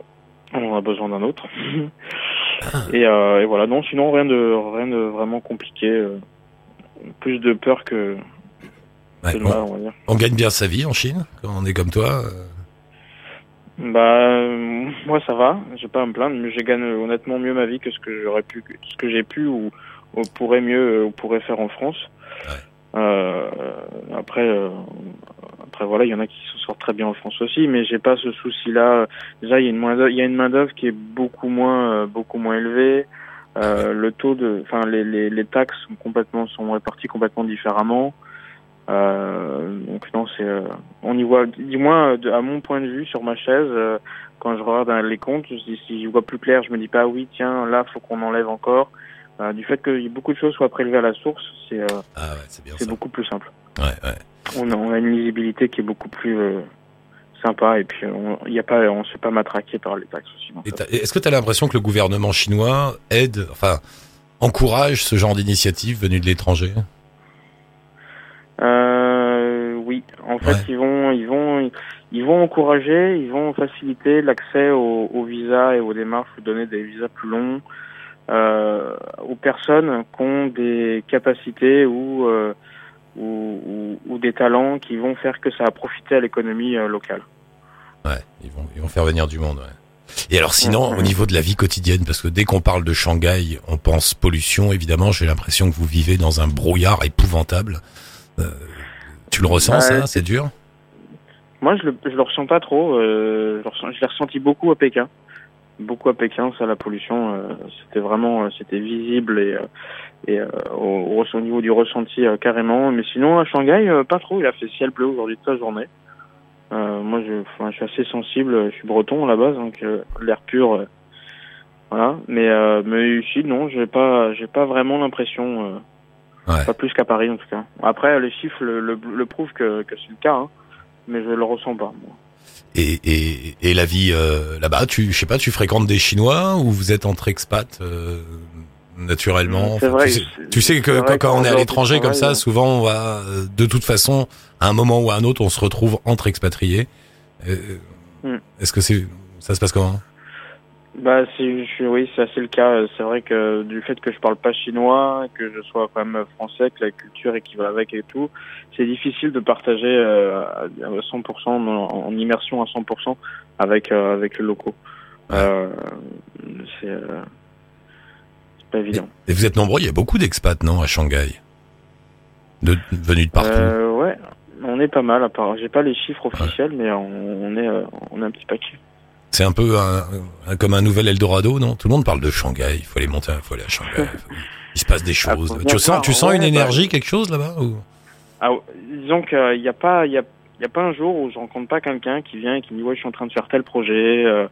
on en a besoin d'un autre. et, euh, et voilà, non, sinon rien de rien de vraiment compliqué. plus de peur que, Ouais, on, mal, on gagne bien sa vie en Chine quand on est comme toi Bah moi ça va, j'ai pas à me plaindre, mais je gagne honnêtement mieux ma vie que ce que j'aurais pu, que ce que j'ai pu ou, ou pourrait mieux ou pourrait faire en France. Euh, après, euh, après voilà, il y en a qui s'en sortent très bien en France aussi, mais j'ai pas ce souci-là. Déjà, il y a une main d'œuvre- une main qui est beaucoup moins, euh, beaucoup moins élevée. Euh, le taux de, enfin les, les, les taxes sont complètement sont réparties complètement différemment. Euh, donc non, c'est, euh, on y voit, du moins euh, à mon point de vue sur ma chaise, euh, quand je regarde les comptes, dis, si je vois plus clair, je me dis pas oui tiens là faut qu'on enlève encore Euh, du fait que beaucoup de choses soient prélevées à la source, c'est euh, Ah ouais, beaucoup plus simple. Ouais, ouais. On a, on a une lisibilité qui est beaucoup plus euh, sympa et puis on a pas on se fait pas matraquer par les taxes aussi. Est-ce que tu as l'impression que le gouvernement chinois aide, enfin, encourage ce genre d'initiative venue de l'étranger? Euh, oui, en fait, ils vont, ils vont, ils vont encourager, ils vont faciliter l'accès aux, aux visas et aux démarches, donner des visas plus longs euh, aux personnes qui ont des capacités ou, euh, ou, ou, ou des talents qui vont faire que ça va profiter à l'économie euh, locale. Ouais, ils vont, ils vont faire venir du monde. Ouais. Et alors sinon, au niveau de la vie quotidienne, parce que dès qu'on parle de Shanghai, on pense pollution. Évidemment, j'ai l'impression que vous vivez dans un brouillard épouvantable. Euh, tu le ressens, Ouais, ça C'est dur? Moi, je le, je le ressens pas trop. Ressens- je l'ai ressenti beaucoup à Pékin. Beaucoup à Pékin, ça, la pollution, euh, c'était vraiment, euh, c'était visible et, euh, et euh, au, au, au niveau du ressenti euh, carrément. Mais sinon, à Shanghai, euh, pas trop. Il a fait ciel bleu aujourd'hui toute la journée. Euh, moi, je, je suis assez sensible. Je suis breton à la base, donc euh, l'air pur, euh, voilà. Mais, euh, mais ici, non, j'ai pas, j'ai pas vraiment l'impression. Euh, Ouais. Pas plus qu'à Paris, en tout cas. Après, les chiffres le, le, le prouvent que, que c'est le cas, hein, mais je le ressens pas. moi. Et, et, et la vie euh, là-bas, tu, je sais pas, tu fréquentes des Chinois ou vous êtes entre expats euh, naturellement? Enfin, vrai, Tu sais, c'est- tu sais que quand, on est à l'étranger comme ça, souvent on va, euh, de toute façon, à un moment ou à un autre, on se retrouve entre expatriés. Euh, Hmm. Est-ce que c'est, ça se passe comment? Bah, c'est, je suis, oui, c'est assez le cas. C'est vrai que du fait que je parle pas chinois, que je sois quand même français, que la culture et qui va avec et tout, c'est difficile de partager euh, à à 100% en, en immersion à 100% avec euh, avec les locaux. Euh, c'est, euh, c'est pas évident. Et vous êtes nombreux, il y a beaucoup d'expats, non, à Shanghai? De, Venus de partout? Euh, ouais, on est pas mal. À part, j'ai pas les chiffres officiels, mais on, on est euh, on est un petit paquet. C'est un peu un, un- comme un nouvel Eldorado, non? Tout le monde parle de Shanghai, il faut aller monter, il faut aller à Shanghai. il se passe des Ah, choses. tu sens, tu sens ouais, une bah, énergie, quelque chose là-bas ou... Ah, disons qu'il n'y a pas, il y a, il y a pas un jour où je rencontre pas quelqu'un qui vient et qui me dit ouais je suis en train de faire tel projet, euh,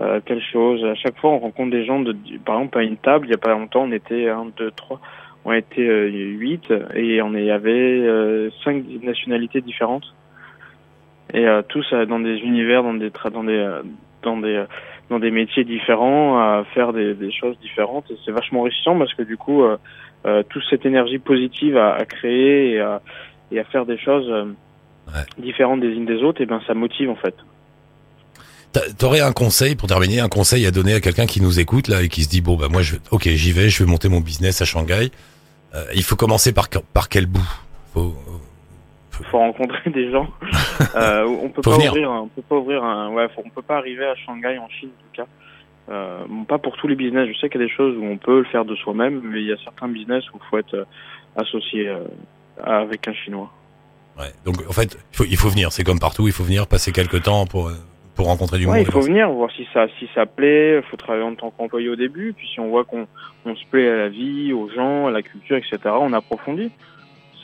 euh, telle chose. À chaque fois on rencontre des gens de, par exemple à une table il y a pas longtemps on était un, deux, trois, on était euh, huit et on y avait euh, cinq nationalités différentes et euh, tous euh, dans des univers, dans des dans des euh, dans des dans des métiers différents, à faire des, des choses différentes et c'est vachement enrichissant parce que du coup euh, euh, toute cette énergie positive à, à créer et à, et à faire des choses euh, Ouais. différentes des unes des autres, et ben ça motive en fait. T'a- T'aurais un conseil pour terminer, un conseil à donner à quelqu'un qui nous écoute là et qui se dit bon bah moi je, ok j'y vais, je vais monter mon business à Shanghai. Il faut commencer par par quel bout? Faut, faut rencontrer des gens. euh, on peut Faut pas venir. ouvrir, on peut pas ouvrir un, ouais, faut- on peut pas arriver à Shanghai en Chine en tout cas. Euh, bon, pas pour tous les business. Je sais qu'il y a des choses où on peut le faire de soi-même, mais il y a certains business où il faut être euh, associé avec un chinois. Ouais. Donc en fait il faut, il faut venir, c'est comme partout, il faut venir passer quelques temps pour pour rencontrer du Ouais, monde. il faut venir voir si ça si ça plaît. Il faut travailler en tant qu'employé au début, puis si on voit qu'on on se plaît à la vie, aux gens, à la culture, etc. On approfondit.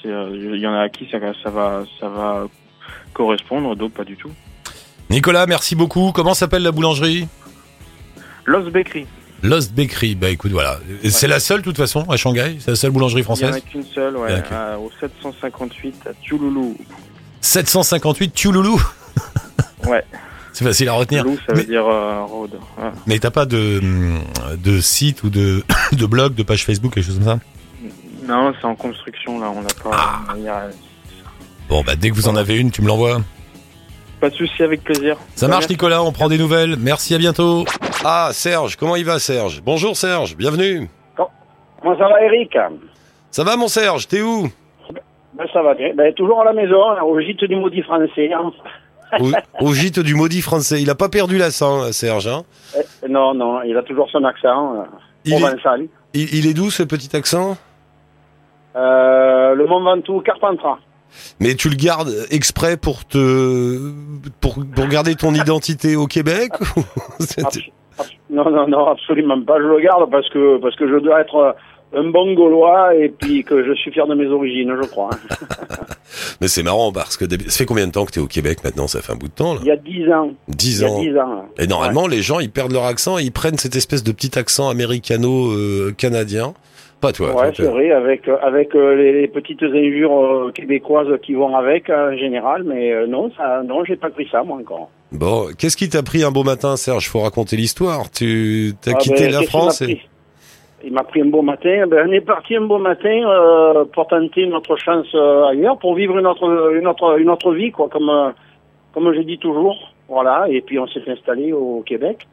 Euh, Il y en a à qui ça, ça va ça va correspondre, d'autres pas du tout. Nicolas, merci beaucoup. Comment s'appelle la boulangerie? Lost Bakery. Lost Bakery. Bah écoute voilà, c'est la seule de toute façon à Shanghai, c'est la seule boulangerie Il y en française? a qu'une seule, ouais, Il y en a qu'une. à- au 758 à Tioulou. 758 Tioulou. Ouais. C'est facile à retenir. Tioulou, ça Mais- veut dire euh, road. Ouais. Mais t'as pas de, de site ou de, de blog, de page Facebook, quelque chose comme ça? Non, c'est en construction là, on n'a pas. Ah. il y a- Bon, bah dès que vous en avez une, tu me l'envoies. Pas de souci, avec plaisir. Ça marche, Nicolas, on prend des nouvelles. Merci, à bientôt. Ah, Serge, comment il va, Serge? Bonjour, Serge, bienvenue. Comment ça va, Eric? Ça va, mon Serge T'es où? Ben, Ça va bien. Ben, toujours à la maison, au gîte du maudit français. hein. au, au gîte du maudit français. Il a pas perdu l'accent, Serge. Hein? Eh, Non, non, il a toujours son accent euh, il, est, provençal. il, il est d'où, ce petit accent? Euh, le Mont Ventoux, Carpentras. Mais tu le gardes exprès pour te pour, pour garder ton identité au Québec Non, non, non, absolument pas. Je le garde parce que parce que je dois être un bon Gaulois et puis que je suis fier de mes origines, je crois. hein. Mais c'est marrant parce que ça fait combien de temps que tu es au Québec maintenant? Ça fait un bout de temps là Il y a 10 ans. 10 Il y a ans. 10 ans. Et normalement, les gens, ils perdent leur accent et ils prennent cette espèce de petit accent américano-canadien. Pas toi. Ouais, c'est vrai, avec euh, avec euh, les, les petites injures euh, québécoises qui vont avec euh, en général, mais non, ça, non, j'ai pas pris ça moi encore. Bon, qu'est-ce qui t'a pris un beau matin, Serge? Faut raconter l'histoire. Tu as Ah, quitté ben, la France et... Il m'a pris un beau matin. Ben, on est parti un beau matin euh, pour tenter notre chance euh, ailleurs, pour vivre une autre une autre une autre vie, quoi, comme euh, comme je dis toujours. Voilà. Et puis on s'est installé au Québec.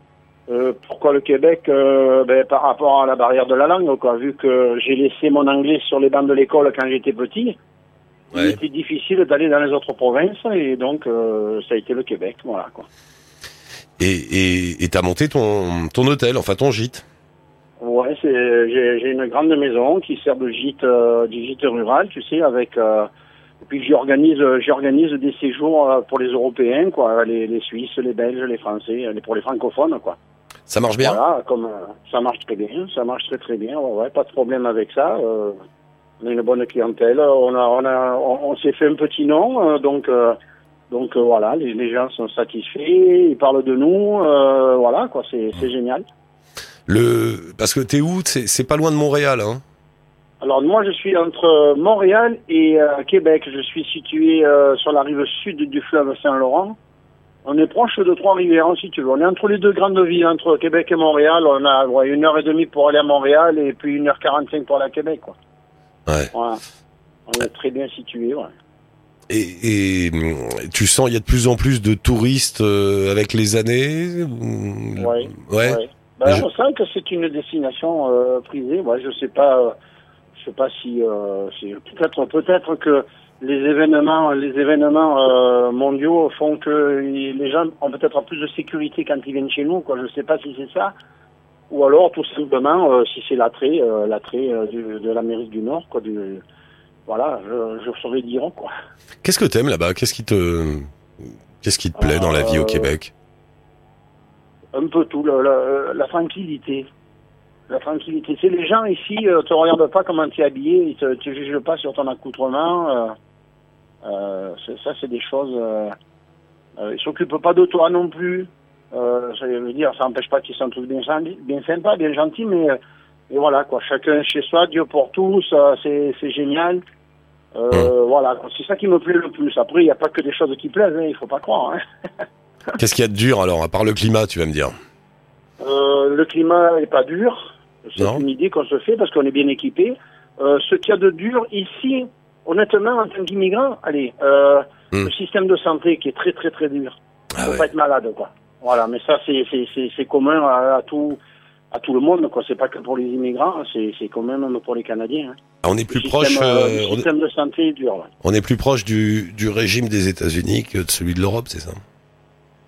Euh, pourquoi le Québec euh, ben, Par rapport à la barrière de la langue, quoi. Vu que j'ai laissé mon anglais sur les bancs de l'école quand j'étais petit, il était difficile d'aller dans les autres provinces et donc euh, ça a été le Québec. Voilà quoi. Et et et t'as monté ton ton hôtel, enfin ton gîte. Ouais, j'ai une grande maison qui sert de gîte du gîte rural, tu sais, avec et puis j'organise j'organise des séjours pour les Européens, quoi, les, les Suisses, les Belges, les Français, pour les francophones, quoi. Ça marche bien? Voilà, comme euh, ça marche très bien, ça marche très très bien, ouais, pas de problème avec ça. euh, on a une bonne clientèle, on a on a on, on s'est fait un petit nom, euh, donc euh, donc voilà, les, les gens sont satisfaits, ils parlent de nous, voilà quoi, c'est c'est génial. Le parce que t'es où? C'est c'est pas loin de Montréal, hein? Alors moi je suis entre Montréal et Québec. Je suis situé sur la rive sud du fleuve Saint-Laurent. On est proche de Trois-Rivières si tu veux. On est entre les deux grandes villes, entre Québec et Montréal. On a ouais, une heure et demie pour aller à Montréal et puis une heure quarante-cinq pour aller à Québec. Quoi. Ouais. Voilà. On est très bien situé. Ouais. Et, et tu sens il y a de plus en plus de touristes euh, avec les années ou- Ouais. Ouais. Ben, je- On sent que c'est une destination euh, prisée. Moi, je sais pas, euh, je sais pas si, euh, si- peut-être, peut-être que les événements, les événements euh, mondiaux font que les gens ont peut-être plus de sécurité quand ils viennent chez nous. Quoi. Je sais pas si c'est ça, ou alors tout simplement euh, si c'est l'attrait, euh, l'attrait du- de l'Amérique du Nord. Quoi, du, voilà, je, je saurais dire quoi. Qu'est-ce que t'aimes là-bas? Qu'est-ce qui te qu'est-ce qui te plaît dans la vie au Québec? un peu tout, le- le- la tranquillité. La tranquillité. C'est les gens ici euh, te regardent pas comment tu es habillé, ils te, te jugent pas sur ton accoutrement. Euh, ça, c'est des choses. Euh, euh, ils s'occupent pas de toi non plus. Euh, ça veut dire, ça n'empêche pas qu'ils sont tous bien, sympas, bien gentils, mais euh, et voilà quoi. Chacun chez soi, Dieu pour tous, euh, c'est génial. Euh, Voilà, c'est ça qui me plaît le plus. Après, il n'y a pas que des choses qui plaisent, hein, il faut pas croire. Hein. Qu'est-ce qu'il y a de dur alors à part le climat, tu vas me dire Euh, le climat est pas dur. C'est une idée qu'on se fait parce qu'on est bien équipé. Euh, ce qu'il y a de dur ici, honnêtement, en tant qu'immigrant, allez, euh, Hmm. le système de santé qui est très très très dur. Ah Faut ouais. pas être malade, quoi. Voilà, mais ça c'est c'est c'est c'est commun à, à tout à tout le monde, quoi. C'est pas que pour les immigrants, c'est c'est commun même pour les Canadiens. hein. Ah, On est plus le proche système, euh, euh, le on, est, système de santé est dur. ouais. on est plus proche du, du régime des États-Unis que de celui de l'Europe, c'est ça?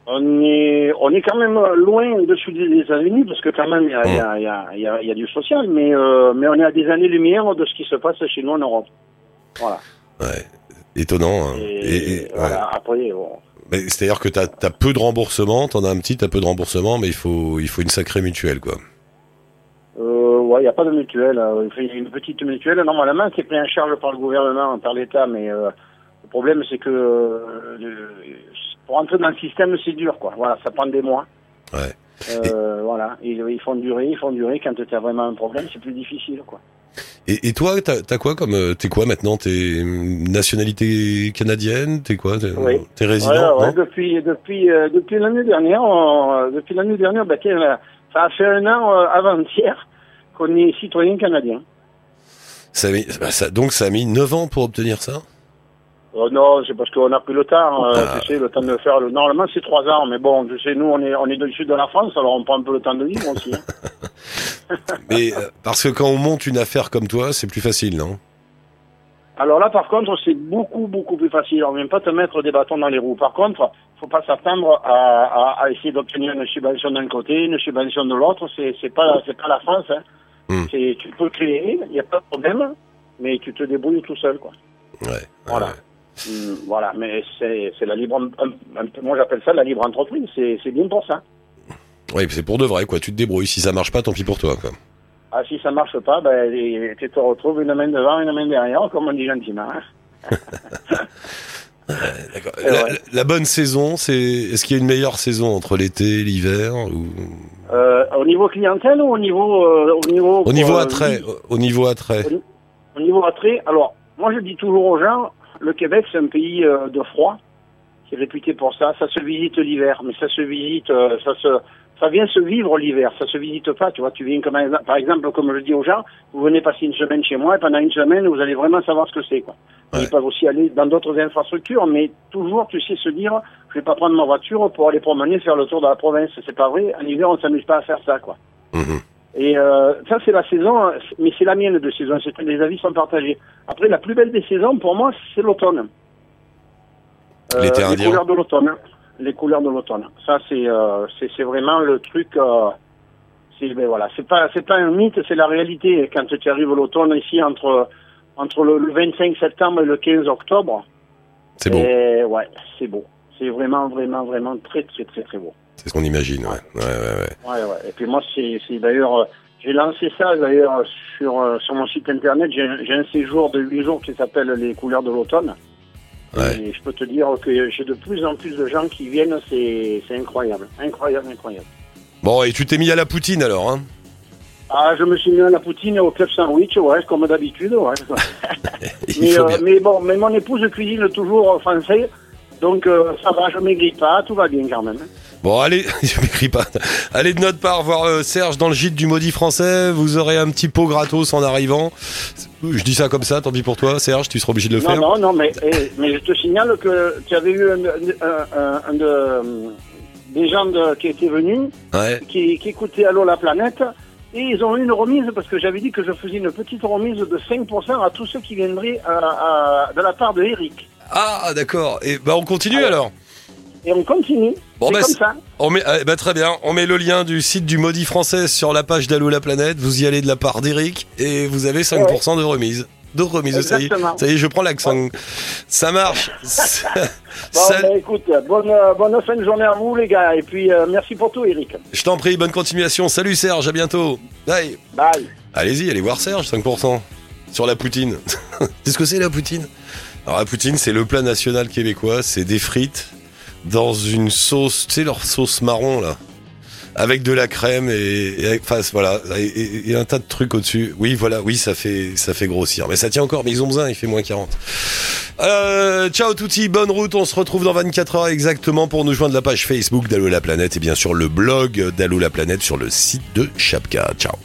On est, on est quand même loin au-dessus des États-Unis parce que quand même il y a, il y a, il y a, il y a, il y a du social, mais euh, mais on est à des années-lumière de ce qui se passe chez nous en Europe. Voilà. Ouais. Étonnant. hein. Et, Et- et- ouais. voilà. Après, bon, C'est-à-dire que t'as as peu de remboursement, t'en as un petit, t'as peu de remboursement, mais il faut il faut une sacrée mutuelle quoi. euh, ouais, il n'y a pas de mutuelle. euh, Il y a une petite mutuelle. Normalement, c'est pris en charge par le gouvernement, par l'État, mais euh, le problème, c'est que euh, pour entrer dans le système, c'est dur, quoi. Voilà, ça prend des mois. Ouais. Euh, voilà, ils, ils font durer, ils font durer. Quand tu as vraiment un problème, c'est plus difficile, quoi. Et, et toi, t'as as quoi comme euh, t'es quoi maintenant? T'es hum, nationalité canadienne? T'es quoi? T'es Oui. résident ouais, depuis depuis euh, depuis l'année dernière, on- depuis l'année dernière, là, ça a fait un an euh, avant-hier qu'on est citoyen canadien. Ça mis- bah, ça- donc ça a mis 9 ans pour obtenir ça? Euh, non, c'est parce qu'on a pris le temps, euh, Ah. tu sais, le temps de faire. Le... Normalement, c'est trois ans, mais bon, tu sais, nous, on est on est dans le sud de la France, alors on prend un peu le temps de vivre aussi. hein. Mais euh, parce que quand on monte une affaire comme toi, c'est plus facile, non? Alors là, par contre, c'est beaucoup beaucoup plus facile. On vient pas te mettre des bâtons dans les roues. Par contre, faut pas s'attendre à, à, à essayer d'obtenir une subvention d'un côté, une subvention de l'autre. C'est c'est pas c'est pas la France. Hein. Hmm. C'est tu peux créer, il n'y a pas de problème, mais tu te débrouilles tout seul, quoi. Ouais. Voilà. ouais. Hmm, voilà, mais c'est c'est la libre, un- un peu- moi j'appelle ça la libre entreprise. C'est c'est bien pour ça. Ouais, c'est pour de vrai, quoi. Tu te débrouilles. Si ça marche pas, tant pis pour toi, quoi. Ah, si ça marche pas, ben, tu te retrouves une main devant, une main derrière, comme on dit gentiment. hein. La, ouais. la bonne saison, c'est est-ce qu'il y a une meilleure saison entre l'été et l'hiver ou? Euh, au niveau clientèle ou au niveau, euh, au niveau, au niveau euh, attrait, au niveau attrait. Au niveau attrait, alors, moi je dis toujours aux gens, le Québec c'est un pays de froid, qui est réputé pour ça. Ça se visite l'hiver, mais ça se visite, euh, ça se, ça vient se vivre l'hiver. Ça se visite pas, tu vois. Tu viens comme un- par exemple, comme je dis aux gens, vous venez passer une semaine chez moi et pendant une semaine vous allez vraiment savoir ce que c'est, quoi. Ouais. Ils peuvent aussi aller dans d'autres infrastructures, mais toujours, tu sais, se dire, je vais pas prendre ma voiture pour aller promener, faire le tour de la province. C'est pas vrai. En hiver, on s'amuse pas à faire ça, quoi. Mhm. Et euh, ça, c'est la saison, mais c'est la mienne de saison. Les avis sont partagés. Après, la plus belle des saisons, pour moi, c'est l'automne. L'été les couleurs de l'automne. Les couleurs de l'automne. Ça, c'est euh, c'est vraiment le truc. Euh, c'est ben voilà, c'est pas c'est pas un mythe, c'est la réalité. Quand tu arrives l'automne ici entre entre le, le 25 septembre et le 15 octobre. C'est beau. Et ouais, c'est beau. C'est vraiment vraiment vraiment très très très très beau. C'est ce qu'on imagine. Ouais. Ouais, ouais, ouais. Ouais, ouais. Et puis moi, c'est d'ailleurs, euh, j'ai lancé ça d'ailleurs sur euh, sur mon site internet. J'ai un séjour de 8 jours qui s'appelle les couleurs de l'automne. Ouais. Et je peux te dire que j'ai de plus en plus de gens qui viennent. C'est incroyable, incroyable, incroyable. Bon, et tu t'es mis à la poutine alors, hein? Ah, je me suis mis à la poutine et au club sandwich, ouais, comme d'habitude, ouais. Mais, euh, mais bon, mais mon épouse cuisine toujours français, donc euh, ça va, je maigris pas, tout va bien quand même. Bon, allez, je m'écris pas. Allez de notre part voir euh, Serge dans le gîte du maudit français. Vous aurez un petit pot gratos en arrivant. Je dis ça comme ça, tant pis pour toi, Serge, tu seras obligé de le non, faire. non, non, mais, eh, mais je te signale que tu avais eu un, un- un- un de, des gens de- qui étaient venus, Ouais. qui, qui écoutaient Allô la planète, et ils ont eu une remise parce que j'avais dit que je faisais une petite remise de 5% à tous ceux qui viendraient à- à- de la part de Eric. Ah, d'accord. Et bah on continue Ah alors. Et on continue. Bon, c'est bah, comme c'est- ça. On met, ah, bah, très bien. On met le lien du site du maudit français sur la page d'Allo la planète. Vous y allez de la part d'Eric et vous avez 5% de remise. De remise, ça y, est, ça y est, je prends l'accent. Ça marche. Bon, bah, écoute, bonne, bonne fin de journée à vous, les gars. Et puis, euh, merci pour tout, Eric. Je t'en prie, bonne continuation. Salut Serge, à bientôt. Bye. Bye. Allez-y, allez voir Serge, 5%. Sur la poutine. Qu'est-ce que c'est la poutine? Alors la poutine, c'est le plat national québécois. C'est des frites dans une sauce, tu sais, leur sauce marron là. Avec de la crème et, un tas de trucs au-dessus. Oui, voilà, oui, ça fait, ça fait grossir. Mais ça tient encore, mais ils ont besoin, il fait moins 40. Euh, ciao touti, bonne route, on se retrouve dans 24 heures exactement pour nous joindre la page Facebook d'Allo la planète et bien sûr le blog d'Allo la planète sur le site de Chapka. Ciao.